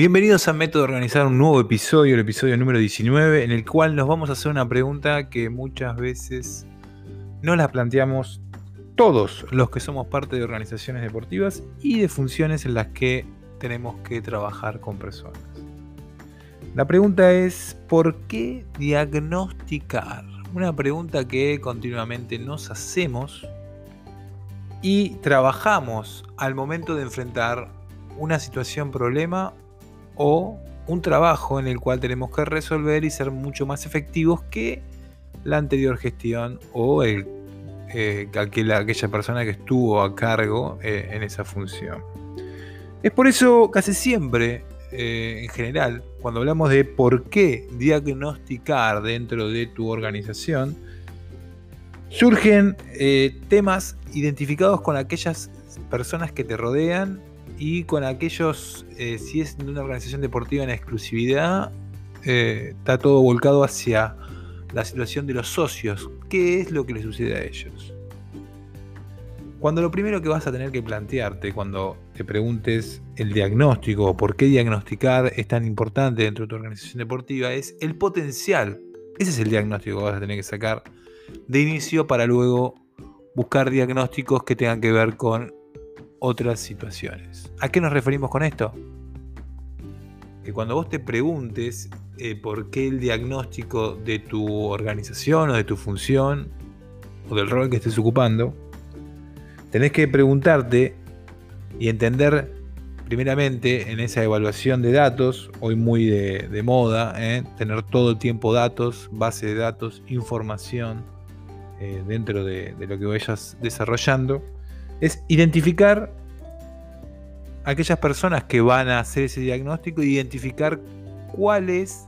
Bienvenidos a Método de Organizar, un nuevo episodio, el episodio número 19, en el cual nos vamos a hacer una pregunta que muchas veces no la planteamos todos los que somos parte de organizaciones deportivas y de funciones en las que tenemos que trabajar con personas. La pregunta es, ¿por qué diagnosticar? Una pregunta que continuamente nos hacemos y trabajamos al momento de enfrentar una situación problema o un trabajo en el cual tenemos que resolver y ser mucho más efectivos que la anterior gestión o el, eh, aquella persona que estuvo a cargo eh, en esa función. Es por eso casi siempre, eh, en general, cuando hablamos de por qué diagnosticar dentro de tu organización, surgen temas identificados con aquellas personas que te rodean y con aquellos, eh, si es una organización deportiva en exclusividad, eh, está todo volcado hacia la situación de los socios. ¿Qué es lo que le sucede a ellos? Cuando lo primero que vas a tener que plantearte cuando te preguntes el diagnóstico o por qué diagnosticar es tan importante dentro de tu organización deportiva es el potencial. Ese es el diagnóstico que vas a tener que sacar de inicio para luego buscar diagnósticos que tengan que ver con otras situaciones. ¿A qué nos referimos con esto? Que cuando vos te preguntes eh, por qué el diagnóstico de tu organización o de tu función o del rol que estés ocupando, tenés que preguntarte y entender primeramente en esa evaluación de datos, hoy muy de, moda, ¿eh? tener todo el tiempo datos, base de datos, información eh, dentro de, de, lo que vayas desarrollando, es identificar aquellas personas que van a hacer ese diagnóstico, identificar cuál es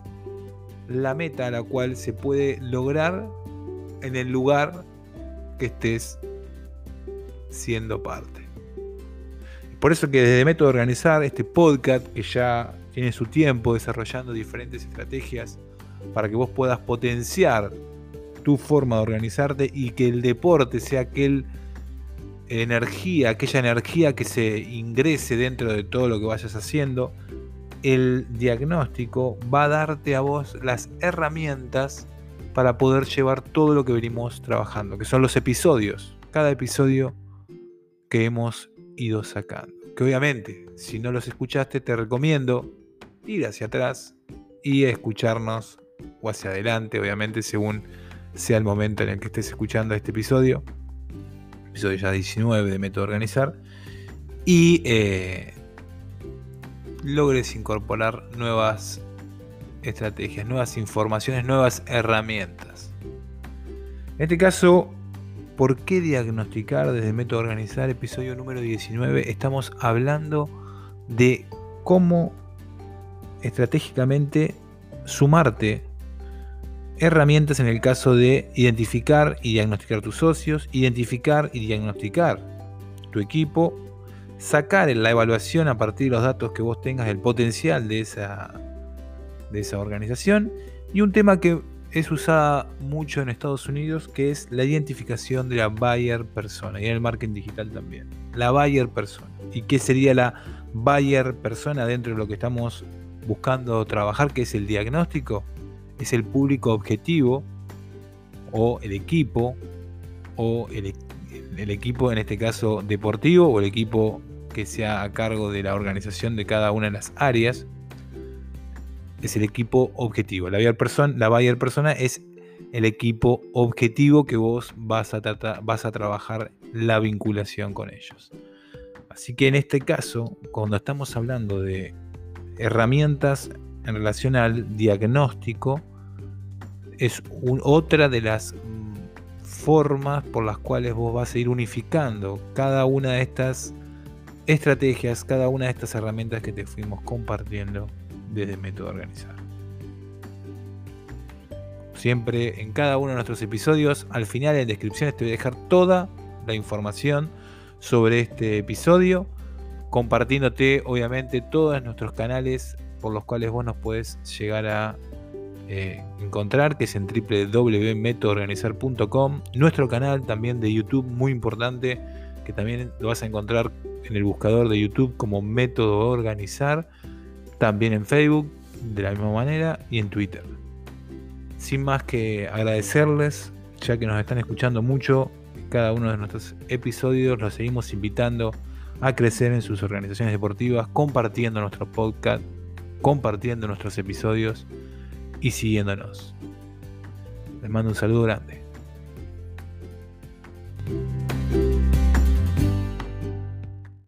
la meta a la cual se puede lograr en el lugar que estés siendo parte. Por eso que desde Método Organizar, este podcast que ya tiene su tiempo desarrollando diferentes estrategias para que vos puedas potenciar tu forma de organizarte y que el deporte sea aquel energía, aquella energía que se ingrese dentro de todo lo que vayas haciendo, el diagnóstico va a darte a vos las herramientas para poder llevar todo lo que venimos trabajando, que son los episodios, cada episodio que hemos ido sacando. Que obviamente, si no los escuchaste, te recomiendo ir hacia atrás y escucharnos o hacia adelante, obviamente, según sea el momento en el que estés escuchando este episodio episodio ya 19 de Método Organizar, y eh, logres incorporar nuevas estrategias, nuevas informaciones, nuevas herramientas. En este caso, ¿por qué diagnosticar desde Método Organizar? Episodio número 19. Estamos hablando de cómo estratégicamente sumarte herramientas en el caso de identificar y diagnosticar tus socios, identificar y diagnosticar tu equipo, sacar en la evaluación a partir de los datos que vos tengas el potencial de esa, de esa organización y un tema que es usada mucho en Estados Unidos que es la identificación de la buyer persona y en el marketing digital también. La buyer persona. ¿Y qué sería la buyer persona dentro de lo que estamos buscando trabajar, que es el diagnóstico? Es el público objetivo o el equipo o el, equipo en este caso deportivo o el equipo que sea a cargo de la organización de cada una de las áreas es el equipo objetivo. La buyer persona, la persona es el equipo objetivo que vos vas a, vas a trabajar la vinculación con ellos. Así que en este caso, cuando estamos hablando de herramientas en relación al diagnóstico, es otra de las mm, formas por las cuales vos vas a ir unificando cada una de estas estrategias, cada una de estas herramientas que te fuimos compartiendo desde Método Organizar. Siempre en cada uno de nuestros episodios, al final en descripciones te voy a dejar toda la información sobre este episodio, compartiéndote obviamente todos nuestros canales por los cuales vos nos puedes llegar a eh, encontrar, que es en www.metoorganizar.com. Nuestro canal también de YouTube, muy importante, que también lo vas a encontrar en el buscador de YouTube como Método Organizar. también en Facebook, de la misma manera, y en Twitter. Sin más que agradecerles, ya que nos están escuchando mucho, cada uno de nuestros episodios los seguimos invitando a crecer en sus organizaciones deportivas, compartiendo nuestro podcast, compartiendo nuestros episodios y siguiéndonos. Les mando un saludo grande.